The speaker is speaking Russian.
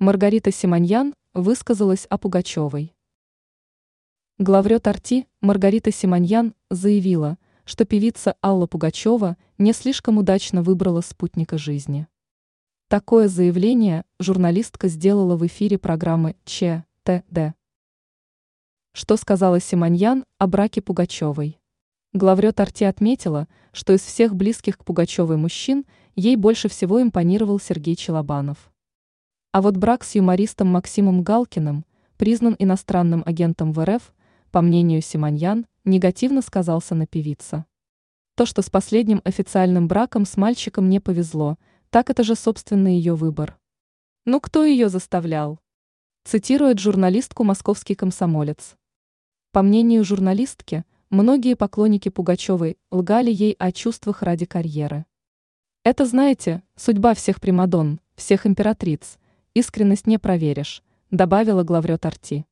Маргарита Симоньян высказалась о Пугачевой. Главрет Арти Маргарита Симоньян заявила, что певица Алла Пугачева не слишком удачно выбрала спутника жизни. Такое заявление журналистка сделала в эфире программы ЧТД. Что сказала Симоньян о браке Пугачевой? Главрет Арти отметила, что из всех близких к Пугачевой мужчин ей больше всего импонировал Сергей Челобанов. А вот брак с юмористом Максимом Галкиным признан иностранным агентом в РФ, по мнению Симоньян, негативно сказался на певице. То, что с последним официальным браком с мальчиком не повезло, так это же собственный ее выбор. Ну кто ее заставлял? Цитирует журналистку «Московский комсомолец». По мнению журналистки, многие поклонники Пугачевой лгали ей о чувствах ради карьеры. Это, знаете, судьба всех примадон, всех императриц, искренность не проверишь, добавила главрет Арти.